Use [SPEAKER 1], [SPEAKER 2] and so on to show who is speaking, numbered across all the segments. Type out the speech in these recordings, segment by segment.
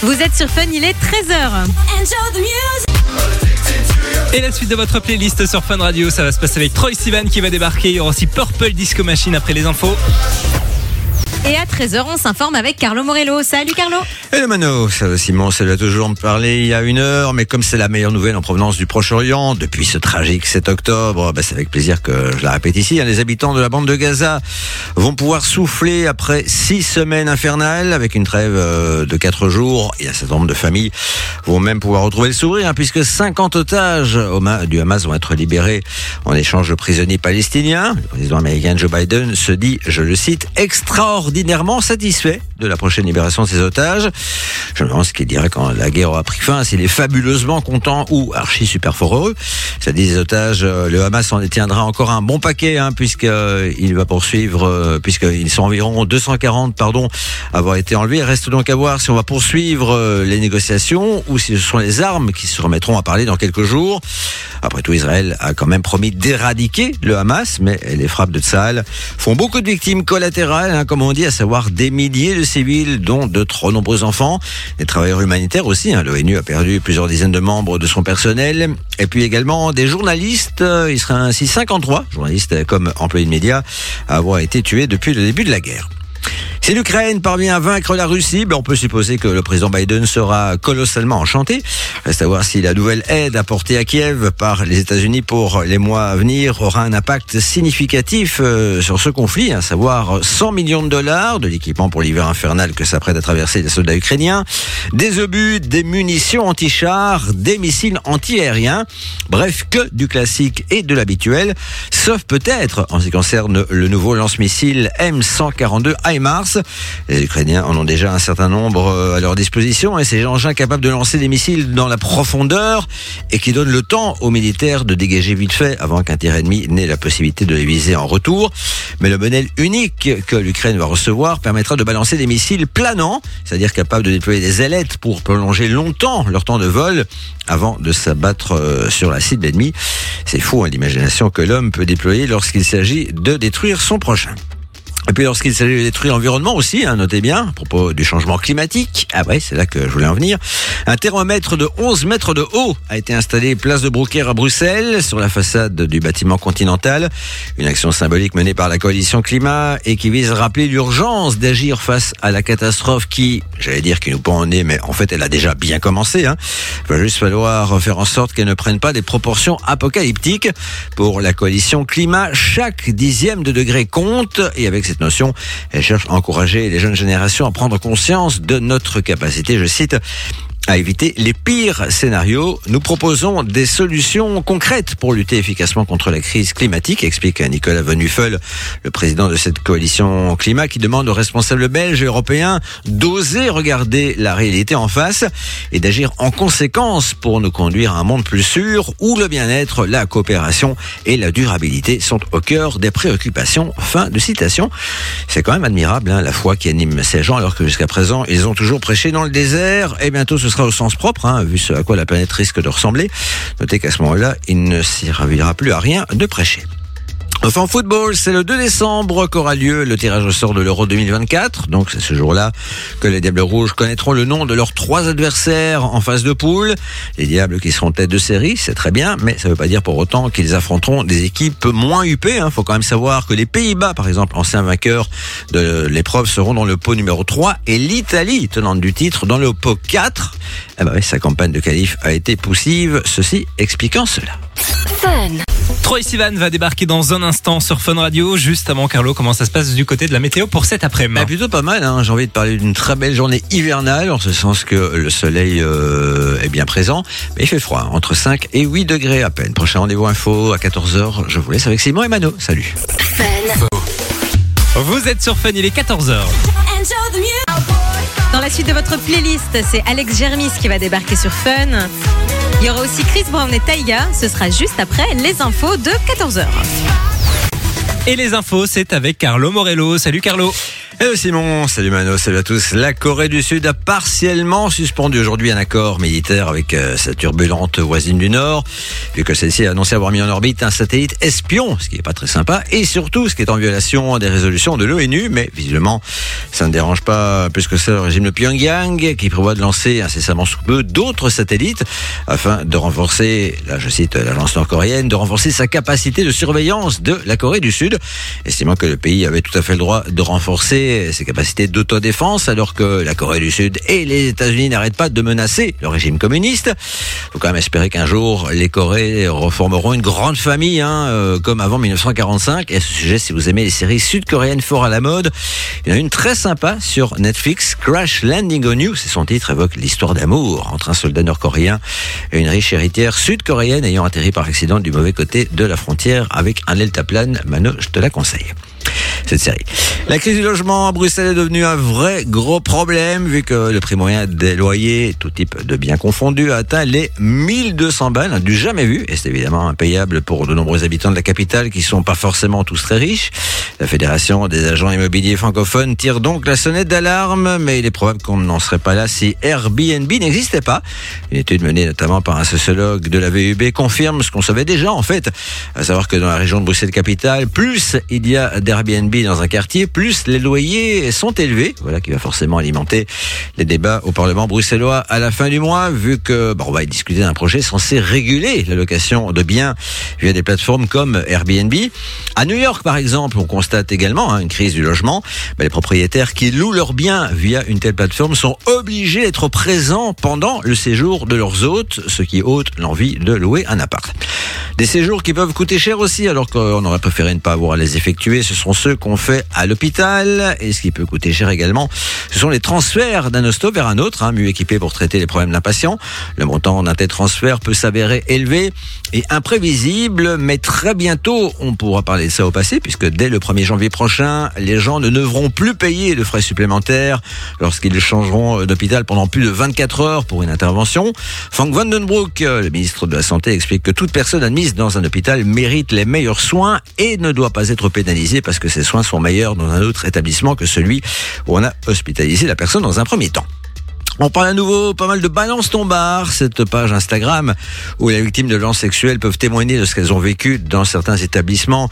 [SPEAKER 1] Vous êtes sur Fun, il est 13h.
[SPEAKER 2] Et la suite de votre playlist sur Fun Radio, ça va se passer avec Troy Sivan qui va débarquer. Il y aura aussi Purple Disco Machine après les infos.
[SPEAKER 1] Et à 13h, on s'informe avec Carlo Morello. Salut Carlo.
[SPEAKER 3] Hello Mano, ça Simon, ça doit toujours me parler. Il y a une heure, mais comme c'est la meilleure nouvelle en provenance du Proche-Orient, depuis ce tragique 7 octobre, bah, c'est avec plaisir que je la répète ici, hein, les habitants de la bande de Gaza vont pouvoir souffler après six semaines infernales, avec une trêve euh, de 4 jours, et un certain nombre de familles vont même pouvoir retrouver le sourire, hein, puisque 50 otages du Hamas vont être libérés en échange de prisonniers palestiniens. Le président américain Joe Biden se dit, je le cite, extraordinairement satisfait de la prochaine libération de ces otages. Je me demande ce qu'il dirait quand la guerre aura pris fin, s'il est fabuleusement content ou archi super fort heureux. Ça dit les otages, euh, le Hamas en détiendra encore un bon paquet, hein, puisqu'il va poursuivre, euh, puisqu'ils sont environ 240, pardon, à avoir été enlevés. Reste donc à voir si on va poursuivre euh, les négociations ou si ce sont les armes qui se remettront à parler dans quelques jours. Après tout, Israël a quand même promis d'éradiquer le Hamas, mais les frappes de Tsahal font beaucoup de victimes collatérales, hein, comme on dit, à savoir des milliers de civils, dont de trop nombreux enfants, des travailleurs humanitaires aussi. Hein, L'ONU a perdu plusieurs dizaines de membres de son personnel, et puis également des journalistes. euh, Il sera ainsi 53 journalistes comme employés de médias à avoir été tués depuis le début de la guerre. Si l'Ukraine parvient à vaincre la Russie, ben on peut supposer que le président Biden sera colossalement enchanté. Reste à voir si la nouvelle aide apportée à Kiev par les États-Unis pour les mois à venir aura un impact significatif euh, sur ce conflit, à savoir 100 millions de dollars de l'équipement pour l'hiver infernal que s'apprête à traverser les soldats ukrainiens, des obus, des munitions anti-chars, des missiles anti-aériens, bref, que du classique et de l'habituel, sauf peut-être en ce qui concerne le nouveau lance-missile M142 HIMARS. Les Ukrainiens en ont déjà un certain nombre euh, à leur disposition et ces engins capables de lancer des missiles dans la profondeur et qui donnent le temps aux militaires de dégager vite fait avant qu'un tir ennemi n'ait la possibilité de les viser en retour. Mais le modèle unique que l'Ukraine va recevoir permettra de balancer des missiles planants, c'est-à-dire capables de déployer des ailettes pour prolonger longtemps leur temps de vol avant de s'abattre euh, sur la cible ennemie. C'est fou hein, l'imagination que l'homme peut déployer lorsqu'il s'agit de détruire son prochain. Et puis lorsqu'il s'agit de détruire l'environnement aussi, hein, notez bien, à propos du changement climatique, ah ouais, c'est là que je voulais en venir, un thermomètre de 11 mètres de haut a été installé place de Brouckère à Bruxelles, sur la façade du bâtiment continental. Une action symbolique menée par la coalition climat et qui vise à rappeler l'urgence d'agir face à la catastrophe qui, j'allais dire qui nous pend au nez, mais en fait elle a déjà bien commencé. Hein. Il va juste falloir faire en sorte qu'elle ne prenne pas des proportions apocalyptiques. Pour la coalition climat, chaque dixième de degré compte et avec cette notion, elle cherche à encourager les jeunes générations à prendre conscience de notre capacité, je cite, à éviter les pires scénarios. Nous proposons des solutions concrètes pour lutter efficacement contre la crise climatique, explique Nicolas Venuffel, le président de cette coalition climat, qui demande aux responsables belges et européens d'oser regarder la réalité en face et d'agir en conséquence pour nous conduire à un monde plus sûr où le bien-être, la coopération et la durabilité sont au cœur des préoccupations. Fin de citation. C'est quand même admirable, hein, la foi qui anime ces gens, alors que jusqu'à présent, ils ont toujours prêché dans le désert, et bientôt ce sera au sens propre, hein, vu ce à quoi la planète risque de ressembler. Notez qu'à ce moment-là, il ne servira plus à rien de prêcher. Enfin, en football, c'est le 2 décembre qu'aura lieu le tirage au sort de l'Euro 2024. Donc, c'est ce jour-là que les Diables Rouges connaîtront le nom de leurs trois adversaires en phase de poule. Les Diables qui seront tête de série, c'est très bien, mais ça ne veut pas dire pour autant qu'ils affronteront des équipes moins huppées. Il faut quand même savoir que les Pays-Bas, par exemple, anciens vainqueurs de l'épreuve, seront dans le pot numéro 3 et l'Italie, tenante du titre, dans le pot 4. Eh ben sa campagne de qualif a été poussive, ceci expliquant cela.
[SPEAKER 2] Troy Sivan va débarquer dans un instant sur Fun Radio. Juste avant, Carlo, comment ça se passe du côté de la météo pour cet après-midi
[SPEAKER 3] Bah, plutôt pas mal, hein. j'ai envie de parler d'une très belle journée hivernale, en ce sens que le soleil euh, est bien présent, mais il fait froid, hein, entre 5 et 8 degrés à peine. Prochain rendez-vous info à 14h, je vous laisse avec Simon et Mano. Salut
[SPEAKER 2] Vous êtes sur Fun, il est 14h.
[SPEAKER 1] Dans la suite de votre playlist, c'est Alex Germis qui va débarquer sur Fun. Il y aura aussi Chris Brown et Taiga. Ce sera juste après les infos de 14h.
[SPEAKER 2] Et les infos, c'est avec Carlo Morello. Salut Carlo.
[SPEAKER 3] Hello Simon, salut Mano, salut à tous. La Corée du Sud a partiellement suspendu aujourd'hui un accord militaire avec euh, sa turbulente voisine du Nord, vu que celle-ci a annoncé avoir mis en orbite un satellite espion, ce qui n'est pas très sympa, et surtout ce qui est en violation des résolutions de l'ONU, mais visiblement ça ne dérange pas plus que ça le régime de Pyongyang, qui prévoit de lancer incessamment sous peu d'autres satellites afin de renforcer, là je cite l'agence nord-coréenne, de renforcer sa capacité de surveillance de la Corée du Sud, estimant que le pays avait tout à fait le droit de renforcer ses capacités d'autodéfense alors que la Corée du Sud et les États-Unis n'arrêtent pas de menacer le régime communiste. Faut quand même espérer qu'un jour les Coréens reformeront une grande famille, hein, euh, comme avant 1945. Et à ce sujet, si vous aimez les séries sud-coréennes fort à la mode, il y en a une très sympa sur Netflix, Crash Landing on You. C'est son titre, évoque l'histoire d'amour entre un soldat nord-coréen et une riche héritière sud-coréenne ayant atterri par accident du mauvais côté de la frontière avec un deltaplane. Mano, je te la conseille cette série. La crise du logement à Bruxelles est devenue un vrai gros problème vu que le prix moyen des loyers, tout type de biens confondus, a atteint les 1200 balles, du jamais vu, et c'est évidemment impayable pour de nombreux habitants de la capitale qui sont pas forcément tous très riches. La Fédération des agents immobiliers francophones tire donc la sonnette d'alarme, mais il est probable qu'on n'en serait pas là si Airbnb n'existait pas. Une étude menée notamment par un sociologue de la VUB confirme ce qu'on savait déjà en fait, à savoir que dans la région de Bruxelles-Capitale, plus il y a d'Airbnb dans un quartier, plus les loyers sont élevés. Voilà qui va forcément alimenter les débats au Parlement bruxellois à la fin du mois, vu que bon, on va y discuter d'un projet censé réguler la location de biens via des plateformes comme Airbnb. À New York, par exemple, on constate également hein, une crise du logement. Mais les propriétaires qui louent leurs biens via une telle plateforme sont obligés d'être présents pendant le séjour de leurs hôtes, ce qui ôte l'envie de louer un appart. Des séjours qui peuvent coûter cher aussi, alors qu'on aurait préféré ne pas avoir à les effectuer. Ce seront ceux qu'on fait à l'hôpital. Et ce qui peut coûter cher également, ce sont les transferts d'un hosto vers un autre, hein, mieux équipé pour traiter les problèmes d'un patient. Le montant d'un tel transfert peut s'avérer élevé et imprévisible, mais très bientôt, on pourra parler de ça au passé, puisque dès le 1er janvier prochain, les gens ne devront plus payer de frais supplémentaires lorsqu'ils changeront d'hôpital pendant plus de 24 heures pour une intervention. Frank Vandenbroek, le ministre de la Santé, explique que toute personne admise dans un hôpital mérite les meilleurs soins et ne doit pas être pénalisée parce que ses soins sont meilleurs dans un autre établissement que celui où on a hospitalisé la personne dans un premier temps. On parle à nouveau pas mal de Balance ton bar, cette page Instagram où les victimes de violences sexuelles peuvent témoigner de ce qu'elles ont vécu dans certains établissements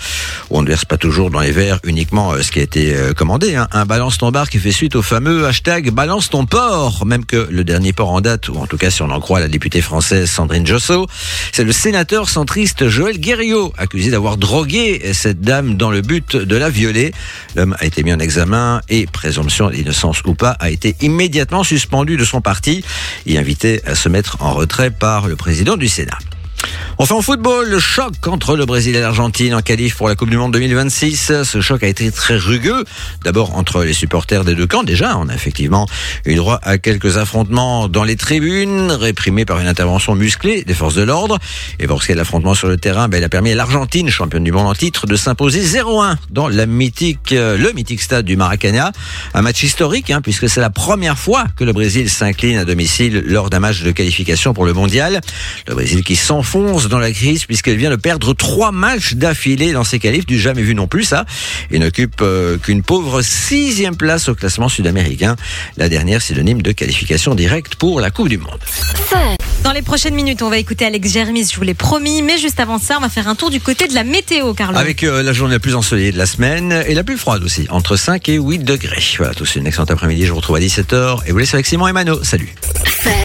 [SPEAKER 3] où on ne verse pas toujours dans les verres uniquement euh, ce qui a été euh, commandé. Hein. Un Balance ton bar qui fait suite au fameux hashtag Balance ton porc, même que le dernier port en date, ou en tout cas si on en croit la députée française Sandrine Josso, c'est le sénateur centriste Joël Guerriot, accusé d'avoir drogué cette dame dans le but de la violer. L'homme a été mis en examen et présomption d'innocence ou pas a été immédiatement suspendu de son parti et invité à se mettre en retrait par le président du Sénat. Enfin en football, le choc entre le Brésil et l'Argentine en qualif pour la Coupe du Monde 2026. Ce choc a été très rugueux. D'abord entre les supporters des deux camps. Déjà, on a effectivement eu droit à quelques affrontements dans les tribunes, réprimés par une intervention musclée des forces de l'ordre. Et pour ce qui est de l'affrontement sur le terrain, ben, il a permis à l'Argentine, championne du monde en titre, de s'imposer 0-1 dans la mythique, euh, le mythique stade du Maracanã. Un match historique, hein, puisque c'est la première fois que le Brésil s'incline à domicile lors d'un match de qualification pour le mondial. Le Brésil qui s'enfonce dans la crise puisqu'elle vient de perdre trois matchs d'affilée dans ses qualifs, du jamais vu non plus ça, et n'occupe euh, qu'une pauvre sixième place au classement sud-américain. La dernière synonyme de qualification directe pour la Coupe du Monde.
[SPEAKER 1] Dans les prochaines minutes, on va écouter Alex Germis, je vous l'ai promis, mais juste avant ça, on va faire un tour du côté de la météo, Carlo.
[SPEAKER 3] Avec euh, la journée la plus ensoleillée de la semaine et la plus froide aussi, entre 5 et 8 degrés. Voilà, tous une excellente après-midi, je vous retrouve à 17h et vous laisse avec Simon et Mano. Salut.